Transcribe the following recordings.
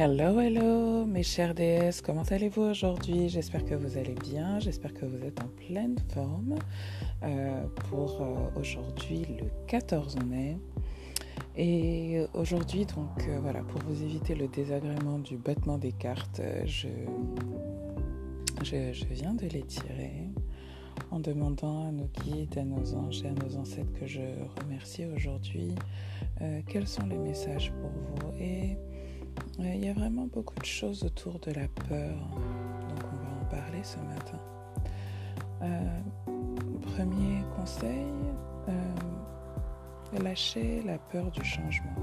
Hello, hello, mes chers DS, comment allez-vous aujourd'hui? J'espère que vous allez bien, j'espère que vous êtes en pleine forme euh, pour euh, aujourd'hui le 14 mai. Et aujourd'hui, donc euh, voilà, pour vous éviter le désagrément du battement des cartes, je, je, je, viens de les tirer en demandant à nos guides, à nos anges et à nos ancêtres que je remercie aujourd'hui quels sont les messages pour vous. Et il y a vraiment beaucoup de choses autour de la peur, donc on va en parler ce matin. Euh, premier conseil, euh, lâcher la peur du changement.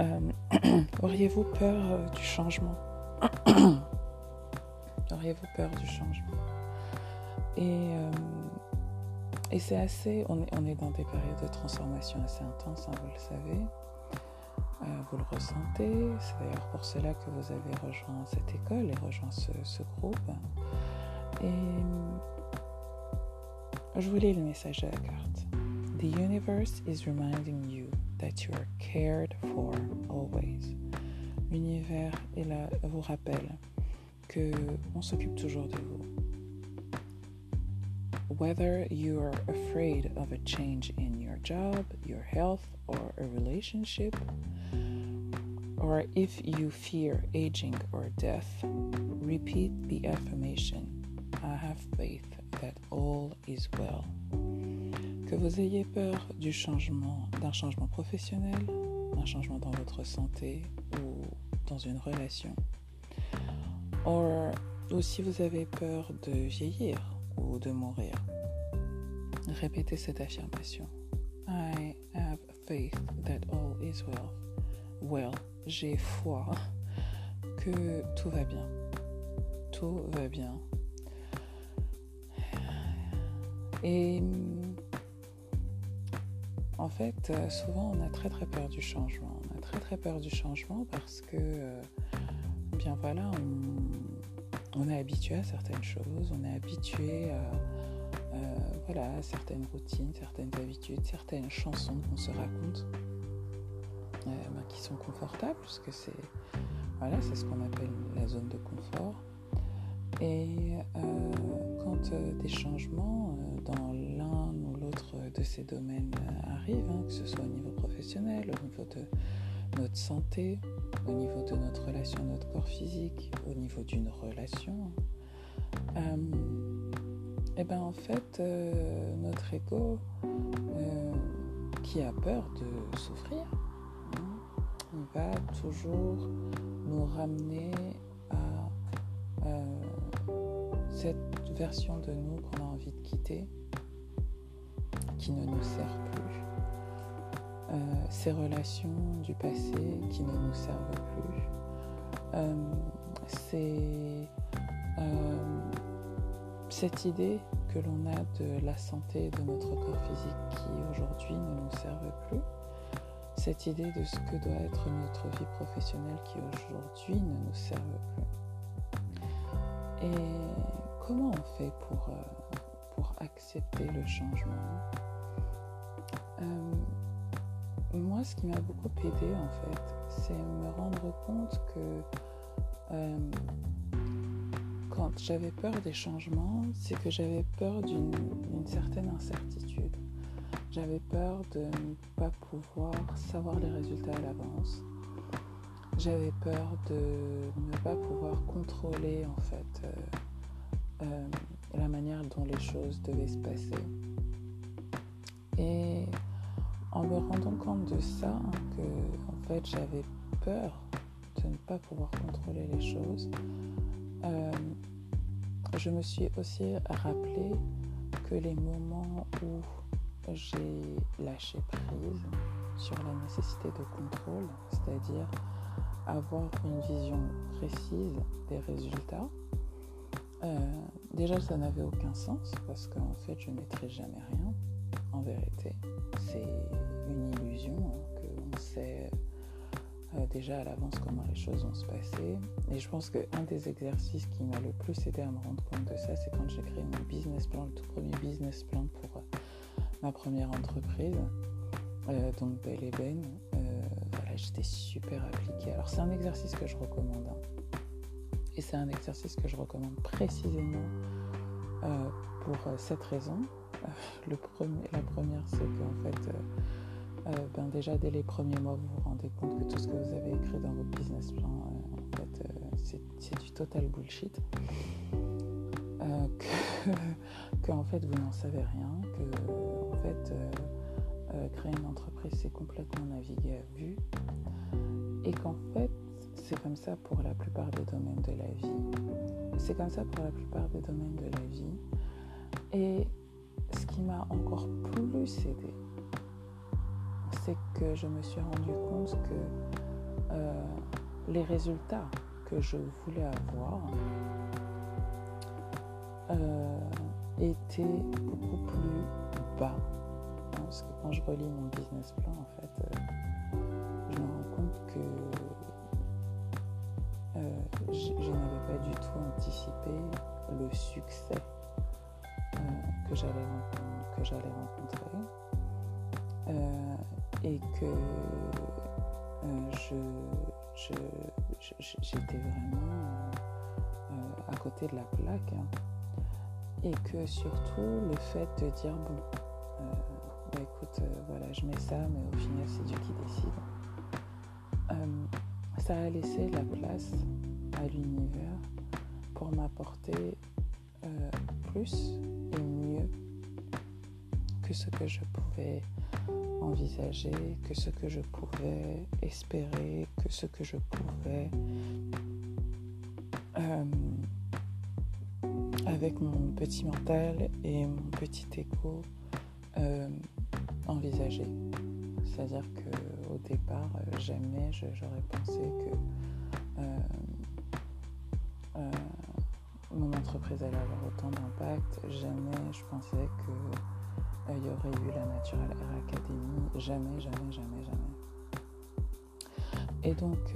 Euh, auriez-vous peur du changement? Auriez-vous peur du changement? Et, et c'est assez, on est, on est, dans des périodes de transformation assez intenses, hein, vous le savez. Euh, vous le ressentez. C'est d'ailleurs pour cela que vous avez rejoint cette école et rejoint ce, groupe. Et je vous le message de la carte. The universe is reminding you that you are cared for always. L'univers vous rappelle que on s'occupe toujours de vous. Whether you are afraid of a change in your job, your health, or a relationship, or if you fear aging or death, repeat the affirmation I have faith that all is well. Que vous ayez peur du changement, d'un changement professionnel, d'un changement dans votre santé ou dans une relation, ou si vous avez peur de vieillir ou de mourir, répétez cette affirmation. I have faith that all is well. Well, j'ai foi que tout va bien. Tout va bien. Et en fait, souvent on a très très peur du changement. On a très très peur du changement parce que, euh, bien voilà, on, est habitué à certaines choses, on est habitué à, euh, voilà, certaines routines, certaines habitudes, certaines chansons qu'on se raconte. Euh, ben, qui sont confortables, puisque c'est voilà, c'est ce qu'on appelle la zone de confort. Et euh, quand euh, des changements dans l'un ou l'autre de ces domaines arrivent, hein, que ce soit au niveau professionnel, au niveau de notre santé, au niveau de notre relation, notre corps physique, au niveau d'une relation, et ben en fait notre ego qui a peur de souffrir, va toujours nous ramener à euh, cette version de nous qu'on a envie de quitter, qui ne nous sert plus, euh, ces relations du passé qui ne nous servent plus, euh, c'est cette idée que l'on a de la santé de notre corps physique qui aujourd'hui ne nous servent plus cette idée de ce que doit être notre vie professionnelle qui aujourd'hui ne nous serve plus. Et comment on fait pour, euh, accepter le changement? Euh, Moi, ce qui m'a beaucoup aidé en fait, c'est me rendre compte que euh, quand j'avais peur des changements, c'est que j'avais peur d'une certaine incertitude. J'avais peur de ne pas pouvoir savoir les résultats à l'avance. J'avais peur de ne pas pouvoir contrôler en fait euh, euh, la manière dont les choses devaient se passer. Et en me rendant compte de ça, que en fait j'avais peur de ne pas pouvoir contrôler les choses, euh, je me suis aussi rappelé que les moments où j'ai lâché prise sur la nécessité de contrôle, c'est-à-dire avoir une vision précise des résultats. Euh, déjà, ça n'avait aucun sens parce qu'en fait, je ne maîtrise jamais rien. En vérité, c'est une illusion hein, qu'on sait euh, déjà à l'avance comment les choses vont se passer. Et je pense qu'un des exercices qui m'a le plus aidé à me rendre compte de ça, c'est quand j'ai créé mon business plan, le tout premier business plan pour ma première entreprise, euh, donc Belle et Ben. Euh, j'étais super appliquée. Alors c'est un exercice que je recommande. Hein. Et c'est un exercice que je recommande précisément euh, pour cette raison. Le premier, la première, c'est qu'en fait, ben déjà dès les premiers mois, vous vous rendez compte que tout ce que vous avez écrit dans votre business plan, en fait, c'est du total bullshit. Que, que, en fait vous n'en savez rien, que en fait euh, créer une entreprise, c'est complètement naviguer à vue. Et qu'en fait, c'est comme ça pour la plupart des domaines de la vie. C'est comme ça pour la plupart des domaines de la vie. Et ce qui m'a encore plus aidé, c'est que je me suis rendu compte que euh, les résultats que je voulais avoir euh, étaient beaucoup plus bas parce que quand je relis mon business plan, en fait, euh, je me rends compte que euh, je, n'avais pas du tout anticipé le succès que j'allais rencontrer et que j'étais vraiment à côté de la plaque. Hein. Et que surtout le fait de dire bon bah, écoute, euh, voilà, je mets ça, mais au final, c'est Dieu qui décide. Euh, ça a laissé la place à l'univers pour m'apporter euh, plus et mieux que ce que je pouvais envisager, que ce que je pouvais espérer, que ce que je pouvais avec mon petit mental et mon petit écho envisager. C'est-à-dire qu'au départ, euh, jamais j'aurais pensé que euh, euh, mon entreprise allait avoir autant d'impact. Jamais je pensais qu'il y aurait eu la Natural Air Academy. Jamais, jamais, jamais, jamais. Et donc,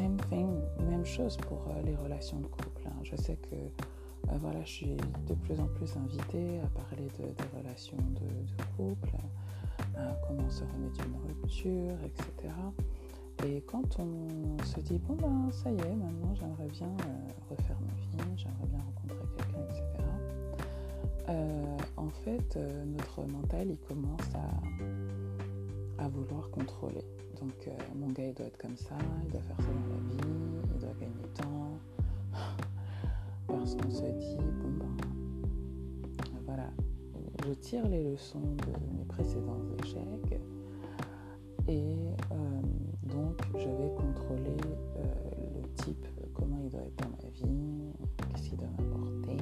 même chose pour les relations de couple. Hein. Je sais que euh, voilà, je suis de plus en plus invitée à parler de, des relations de, couple, comment se remettre d'une rupture, etc. Et quand on se dit, bon ben ça y est, maintenant j'aimerais bien euh, refaire ma vie, j'aimerais bien rencontrer quelqu'un, etc. Euh, en fait, notre mental, il commence à, à vouloir contrôler. Donc mon gars, il doit être comme ça, il doit faire ça dans la vie, il doit gagner temps parce qu'on se dit, bon ben, voilà, je tire les leçons de mes précédents échecs et euh, donc je vais contrôler euh, le type, comment il doit être dans ma vie, qu'est-ce qu'il doit m'apporter,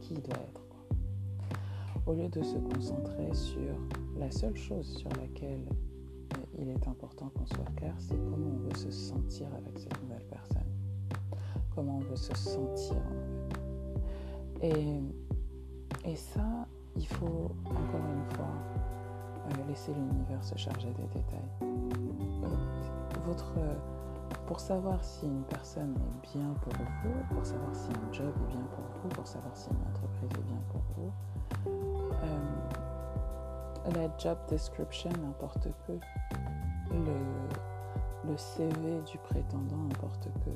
qui il doit être. Au lieu de se concentrer sur la seule chose sur laquelle euh, il est important qu'on soit clair, c'est comment on veut se sentir avec cette nouvelle personne comment on veut se sentir. Et, et ça, il faut encore une fois euh, laisser l'univers se charger des détails. Votre, pour savoir si une personne est bien pour vous, pour savoir si un job est bien pour vous, pour savoir si une entreprise est bien pour vous, euh, la job description importe peu. Le, CV du prétendant importe peu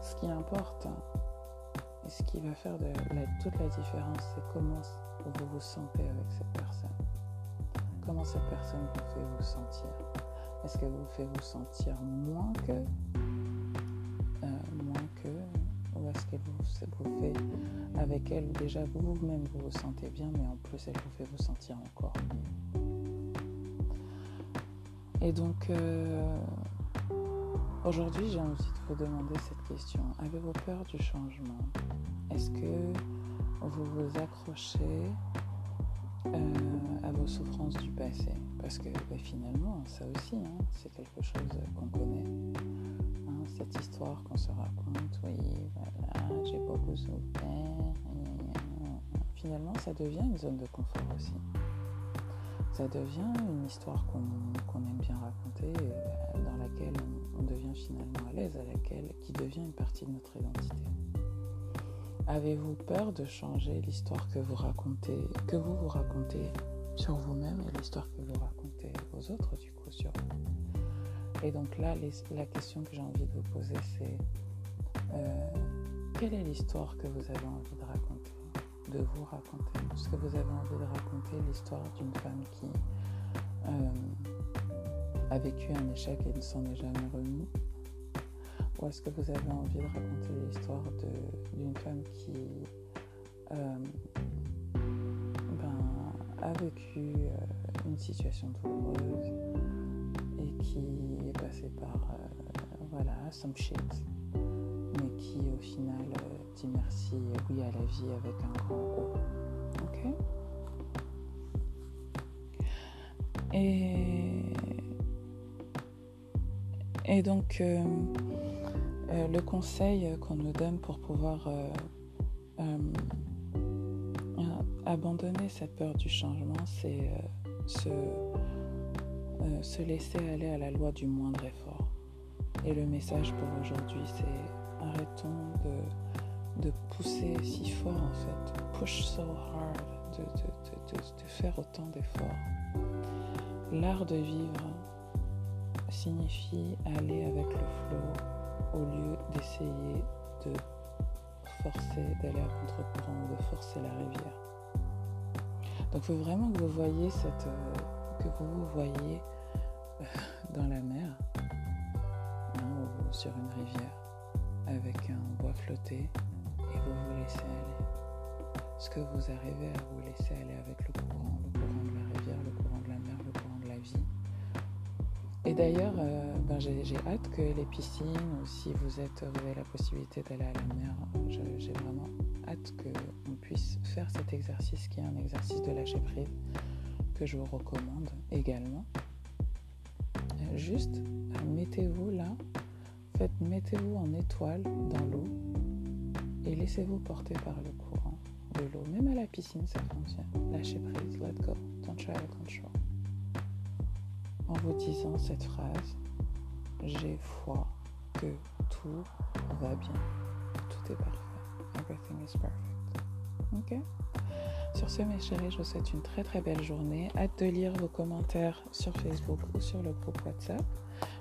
ce qui importe et ce qui va faire toute la différence, c'est comment vous vous sentez avec cette personne. Comment cette personne vous fait vous sentir. Est-ce qu'elle vous fait vous sentir moins que, euh, moins que, ou est-ce qu'elle vous, vous, fait avec elle déjà vous-même vous vous sentez bien, mais en plus elle vous fait vous sentir encore mieux. Et donc euh, Aujourd'hui, j'ai envie de vous demander cette question. Avez-vous peur du changement? Est-ce que vous vous accrochez euh, à vos souffrances du passé? Parce que bah, finalement, ça aussi, hein, c'est quelque chose qu'on connaît. Hein, cette histoire qu'on se raconte, oui, voilà, j'ai beaucoup souffert. finalement, ça devient une zone de confort aussi ça devient une histoire qu'on aime bien à laquelle qui devient une partie de notre identité. Avez-vous peur de changer l'histoire que vous racontez, que vous vous racontez sur vous-même et l'histoire que vous racontez aux autres, du coup, sur vous? Et donc là, la question que j'ai envie de vous poser, c'est euh, quelle est l'histoire que vous avez envie de raconter, de vous raconter? Est-ce que vous avez envie de raconter l'histoire d'une femme qui euh, a vécu un échec et ne s'en est jamais remis Ou est-ce que vous avez envie de raconter l'histoire d'une femme qui euh, ben, a vécu une situation douloureuse et qui est passée par voilà, some shit mais qui au final euh, dit merci oui à la vie avec un grand O. Ok et, et donc, euh, euh, le conseil qu'on nous donne pour pouvoir abandonner cette peur du changement, c'est se, se laisser aller à la loi du moindre effort. Et le message pour aujourd'hui, c'est arrêtons de, pousser si fort en fait, push so hard, de, de, de faire autant d'efforts. L'art de vivre signifie aller avec le flow au lieu d'essayer de forcer, d'aller à contre-courant ou de forcer la rivière. Donc il faut vraiment que vous voyez cette, euh, que vous voyez euh, dans la mer hein, ou sur une rivière avec un bois flotté et vous vous laissez aller. Est-ce que vous arrivez à vous laisser aller avec le courant, d'ailleurs, euh, ben j'ai hâte que les piscines, ou si vous, êtes, avez la possibilité d'aller à la mer, j'ai vraiment hâte qu'on puisse faire cet exercice qui est un exercice de lâcher prise que je vous recommande également. Juste, mettez-vous là fait, mettez-vous en étoile dans l'eau et laissez-vous porter par le courant de l'eau. Même à la piscine, ça fonctionne. Lâchez prise, let go, don't try to control. En vous disant cette phrase, j'ai foi que tout va bien, tout est parfait. Everything is perfect. Ok? Sur ce, mes chéris, je vous souhaite une très très belle journée. Hâte de lire vos commentaires sur Facebook ou sur le groupe WhatsApp.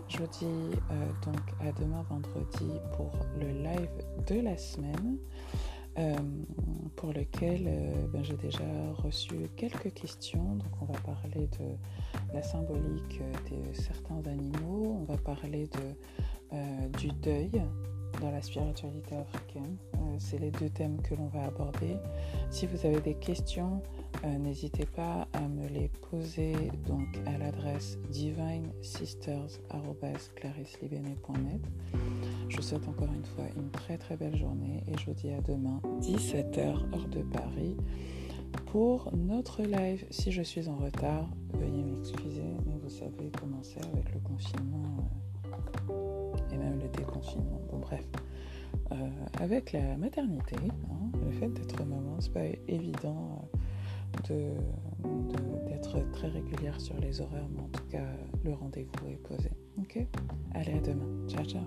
Je vous dis euh, donc à demain vendredi pour le live de la semaine. Euh, pour lequel euh, ben, j'ai déjà reçu quelques questions. Donc on va parler de la symbolique de certains animaux, on va parler de, du deuil dans la spiritualité africaine. C'est les deux thèmes que l'on va aborder. Si vous avez des questions, euh, n'hésitez pas à me les poser donc à l'adresse divinesisters.clarisselibene.net. Je vous souhaite encore une fois une très très belle journée et je vous dis à demain 17h heure de Paris pour notre live. Si je suis en retard, veuillez m'excuser, mais vous savez comment c'est avec le confinement euh, et même le déconfinement. Bon bref. Euh, avec la maternité, hein, le fait d'être maman, c'est pas évident d'être de, très régulière sur les horaires, mais en tout cas, le rendez-vous est posé. Ok? Allez, à demain. Ciao, ciao.